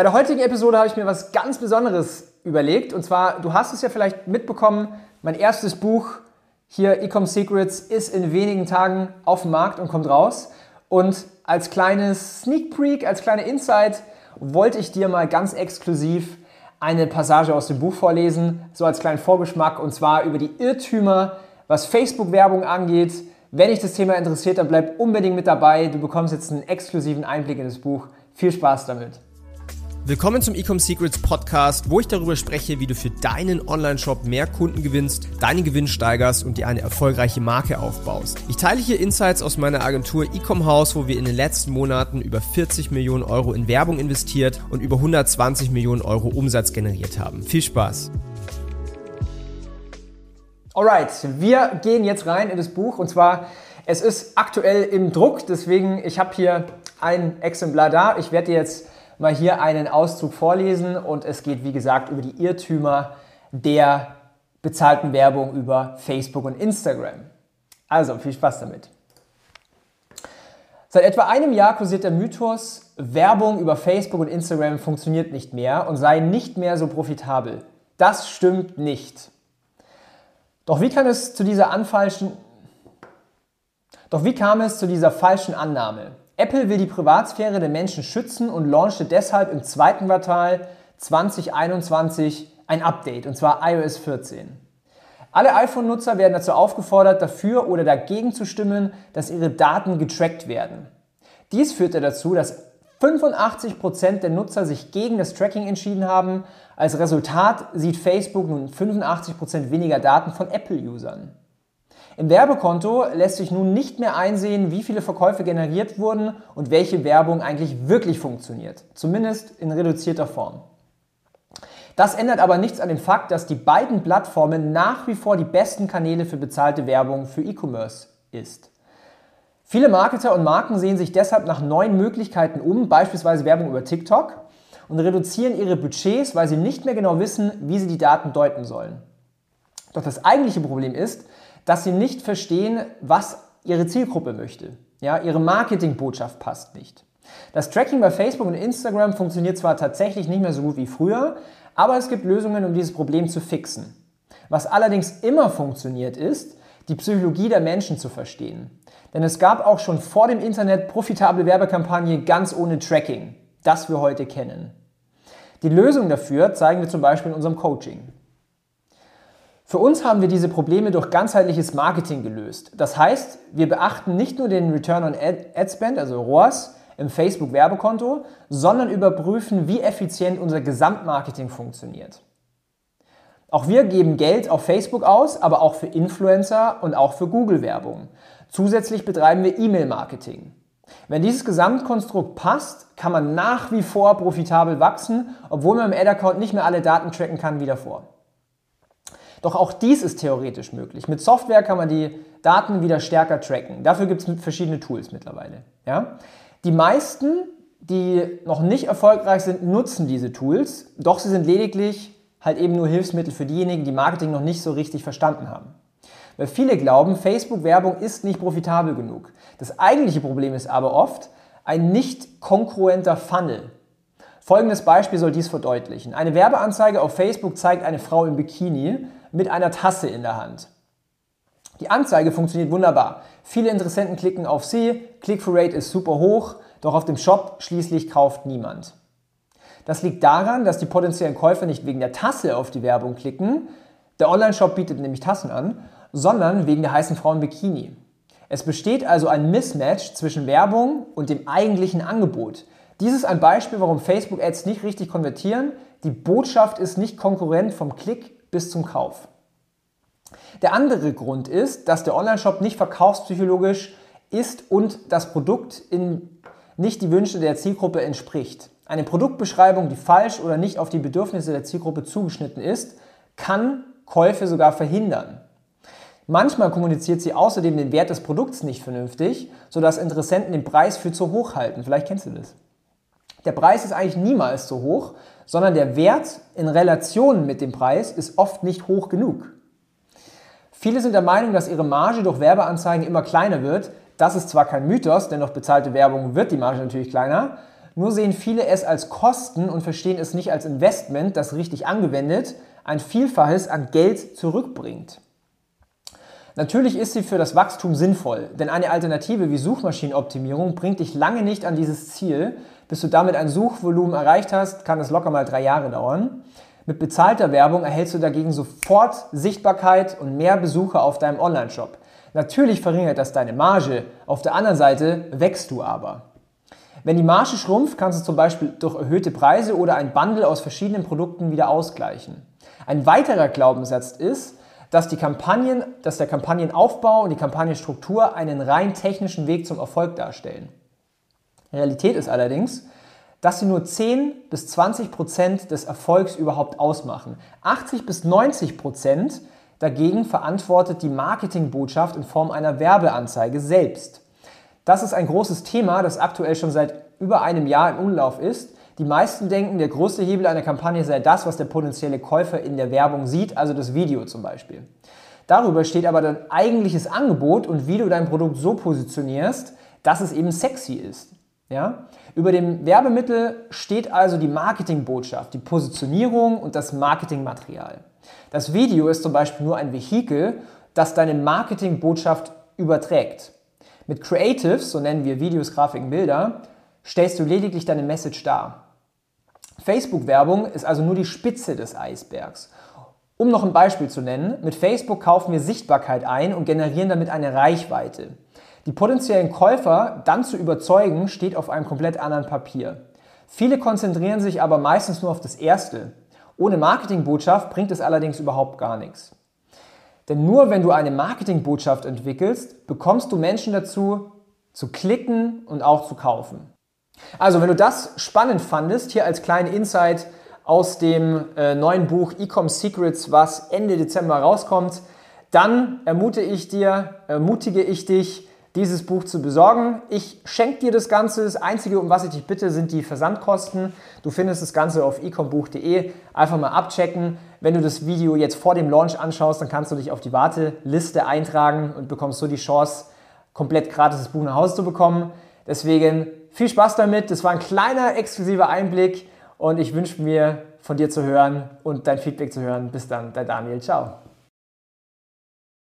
Bei der heutigen Episode habe ich mir was ganz Besonderes überlegt. Und zwar, du hast es ja vielleicht mitbekommen, mein erstes Buch hier, Ecom Secrets, ist in wenigen Tagen auf dem Markt und kommt raus. Und als kleines Sneak Peek, als kleine Insight, wollte ich dir mal ganz exklusiv eine Passage aus dem Buch vorlesen, so als kleinen Vorgeschmack, und zwar über die Irrtümer, was Facebook-Werbung angeht. Wenn dich das Thema interessiert, dann bleib unbedingt mit dabei. Du bekommst jetzt einen exklusiven Einblick in das Buch. Viel Spaß damit. Willkommen zum Ecom Secrets Podcast, wo ich darüber spreche, wie du für deinen Online-Shop mehr Kunden gewinnst, deinen Gewinn steigerst und dir eine erfolgreiche Marke aufbaust. Ich teile hier Insights aus meiner Agentur Ecom House, wo wir in den letzten Monaten über 40 Millionen Euro in Werbung investiert und über 120 Millionen Euro Umsatz generiert haben. Viel Spaß! Alright, wir gehen jetzt rein in das Buch und zwar, es ist aktuell im Druck, deswegen, ich habe hier ein Exemplar da. Ich werde dir jetzt mal hier einen Auszug vorlesen und es geht, wie gesagt, über die Irrtümer der bezahlten Werbung über Facebook und Instagram. Also, viel Spaß damit. Seit etwa einem Jahr kursiert der Mythos, Werbung über Facebook und Instagram funktioniert nicht mehr und sei nicht mehr so profitabel. Das stimmt nicht. Doch wie kann es zu dieser anfalschen Doch wie kam es zu dieser falschen Annahme? Apple will die Privatsphäre der Menschen schützen und launchte deshalb im zweiten Quartal 2021 ein Update, und zwar iOS 14. Alle iPhone-Nutzer werden dazu aufgefordert, dafür oder dagegen zu stimmen, dass ihre Daten getrackt werden. Dies führte dazu, dass 85% der Nutzer sich gegen das Tracking entschieden haben. Als Resultat sieht Facebook nun 85% weniger Daten von Apple-Usern. Im Werbekonto lässt sich nun nicht mehr einsehen, wie viele Verkäufe generiert wurden und welche Werbung eigentlich wirklich funktioniert, zumindest in reduzierter Form. Das ändert aber nichts an dem Fakt, dass die beiden Plattformen nach wie vor die besten Kanäle für bezahlte Werbung für E-Commerce ist. Viele Marketer und Marken sehen sich deshalb nach neuen Möglichkeiten um, beispielsweise Werbung über TikTok, und reduzieren ihre Budgets, weil sie nicht mehr genau wissen, wie sie die Daten deuten sollen. Doch das eigentliche Problem ist, dass sie nicht verstehen, was ihre Zielgruppe möchte. Ja, ihre Marketingbotschaft passt nicht. Das Tracking bei Facebook und Instagram funktioniert zwar tatsächlich nicht mehr so gut wie früher, aber es gibt Lösungen, um dieses Problem zu fixen. Was allerdings immer funktioniert ist, die Psychologie der Menschen zu verstehen. Denn es gab auch schon vor dem Internet profitable Werbekampagnen ganz ohne Tracking, das wir heute kennen. Die Lösung dafür zeigen wir zum Beispiel in unserem Coaching. Für uns haben wir diese Probleme durch ganzheitliches Marketing gelöst. Das heißt, wir beachten nicht nur den Return on Ad Spend, also ROAS, im Facebook-Werbekonto, sondern überprüfen, wie effizient unser Gesamtmarketing funktioniert. Auch wir geben Geld auf Facebook aus, aber auch für Influencer und auch für Google-Werbung. Zusätzlich betreiben wir E-Mail-Marketing. Wenn dieses Gesamtkonstrukt passt, kann man nach wie vor profitabel wachsen, obwohl man im Ad-Account nicht mehr alle Daten tracken kann wie davor. Doch auch dies ist theoretisch möglich. Mit Software kann man die Daten wieder stärker tracken. Dafür gibt es verschiedene Tools mittlerweile. Ja? Die meisten, die noch nicht erfolgreich sind, nutzen diese Tools, doch sie sind lediglich halt eben nur Hilfsmittel für diejenigen, die Marketing noch nicht so richtig verstanden haben. Weil viele glauben, Facebook-Werbung ist nicht profitabel genug. Das eigentliche Problem ist aber oft ein nicht konkurrenter Funnel. Folgendes Beispiel soll dies verdeutlichen. Eine Werbeanzeige auf Facebook zeigt eine Frau im Bikini mit einer Tasse in der Hand. Die Anzeige funktioniert wunderbar. Viele Interessenten klicken auf sie, Click-through-Rate ist super hoch, doch auf dem Shop schließlich kauft niemand. Das liegt daran, dass die potenziellen Käufer nicht wegen der Tasse auf die Werbung klicken, der Online-Shop bietet nämlich Tassen an, sondern wegen der heißen Frau im Bikini. Es besteht also ein Mismatch zwischen Werbung und dem eigentlichen Angebot. Dies ist ein Beispiel, warum Facebook-Ads nicht richtig konvertieren. Die Botschaft ist nicht konkurrent vom Klick bis zum Kauf. Der andere Grund ist, dass der Onlineshop nicht verkaufspsychologisch ist und das Produkt nicht die Wünsche der Zielgruppe entspricht. Eine Produktbeschreibung, die falsch oder nicht auf die Bedürfnisse der Zielgruppe zugeschnitten ist, kann Käufe sogar verhindern. Manchmal kommuniziert sie außerdem den Wert des Produkts nicht vernünftig, sodass Interessenten den Preis für zu hoch halten. Vielleicht kennst du das. Der Preis ist eigentlich niemals zu hoch, sondern der Wert in Relation mit dem Preis ist oft nicht hoch genug. Viele sind der Meinung, dass ihre Marge durch Werbeanzeigen immer kleiner wird. Das ist zwar kein Mythos, denn durch bezahlte Werbung wird die Marge natürlich kleiner. Nur sehen viele es als Kosten und verstehen es nicht als Investment, das richtig angewendet ein Vielfaches an Geld zurückbringt. Natürlich ist sie für das Wachstum sinnvoll, denn eine Alternative wie Suchmaschinenoptimierung bringt dich lange nicht an dieses Ziel. Bis du damit ein Suchvolumen erreicht hast, kann es locker mal drei Jahre dauern. Mit bezahlter Werbung erhältst du dagegen sofort Sichtbarkeit und mehr Besucher auf deinem Online-Shop. Natürlich verringert das deine Marge, auf der anderen Seite wächst du aber. Wenn die Marge schrumpft, kannst du zum Beispiel durch erhöhte Preise oder ein Bundle aus verschiedenen Produkten wieder ausgleichen. Ein weiterer Glaubenssatz ist, dass, die Kampagnen, dass der Kampagnenaufbau und die Kampagnenstruktur einen rein technischen Weg zum Erfolg darstellen. Realität ist allerdings, dass sie nur 10 bis 20 Prozent des Erfolgs überhaupt ausmachen. 80 bis 90 Prozent dagegen verantwortet die Marketingbotschaft in Form einer Werbeanzeige selbst. Das ist ein großes Thema, das aktuell schon seit über einem Jahr im Umlauf ist. Die meisten denken, der größte Hebel einer Kampagne sei das, was der potenzielle Käufer in der Werbung sieht, also das Video zum Beispiel. Darüber steht aber dein eigentliches Angebot und wie du dein Produkt so positionierst, dass es eben sexy ist. Ja? Über dem Werbemittel steht also die Marketingbotschaft, die Positionierung und das Marketingmaterial. Das Video ist zum Beispiel nur ein Vehikel, das deine Marketingbotschaft überträgt. Mit Creatives, so nennen wir Videos, Grafiken, Bilder, stellst du lediglich deine Message dar. Facebook-Werbung ist also nur die Spitze des Eisbergs. Um noch ein Beispiel zu nennen, mit Facebook kaufen wir Sichtbarkeit ein und generieren damit eine Reichweite. Die potenziellen Käufer dann zu überzeugen, steht auf einem komplett anderen Papier. Viele konzentrieren sich aber meistens nur auf das Erste. Ohne Marketingbotschaft bringt es allerdings überhaupt gar nichts. Denn nur wenn du eine Marketingbotschaft entwickelst, bekommst du Menschen dazu, zu klicken und auch zu kaufen. Also, wenn du das spannend fandest, hier als kleinen Insight aus dem äh, neuen Buch Ecom Secrets, was Ende Dezember rauskommt, dann ermute ich dir, ermutige ich dich, dieses Buch zu besorgen. Ich schenke dir das Ganze. Das Einzige, um was ich dich bitte, sind die Versandkosten. Du findest das Ganze auf ecombuch.de. Einfach mal abchecken. Wenn du das Video jetzt vor dem Launch anschaust, dann kannst du dich auf die Warteliste eintragen und bekommst so die Chance, komplett gratis das Buch nach Hause zu bekommen. Deswegen viel Spaß damit. Das war ein kleiner exklusiver Einblick und ich wünsche mir von dir zu hören und dein Feedback zu hören. Bis dann, dein Daniel. Ciao.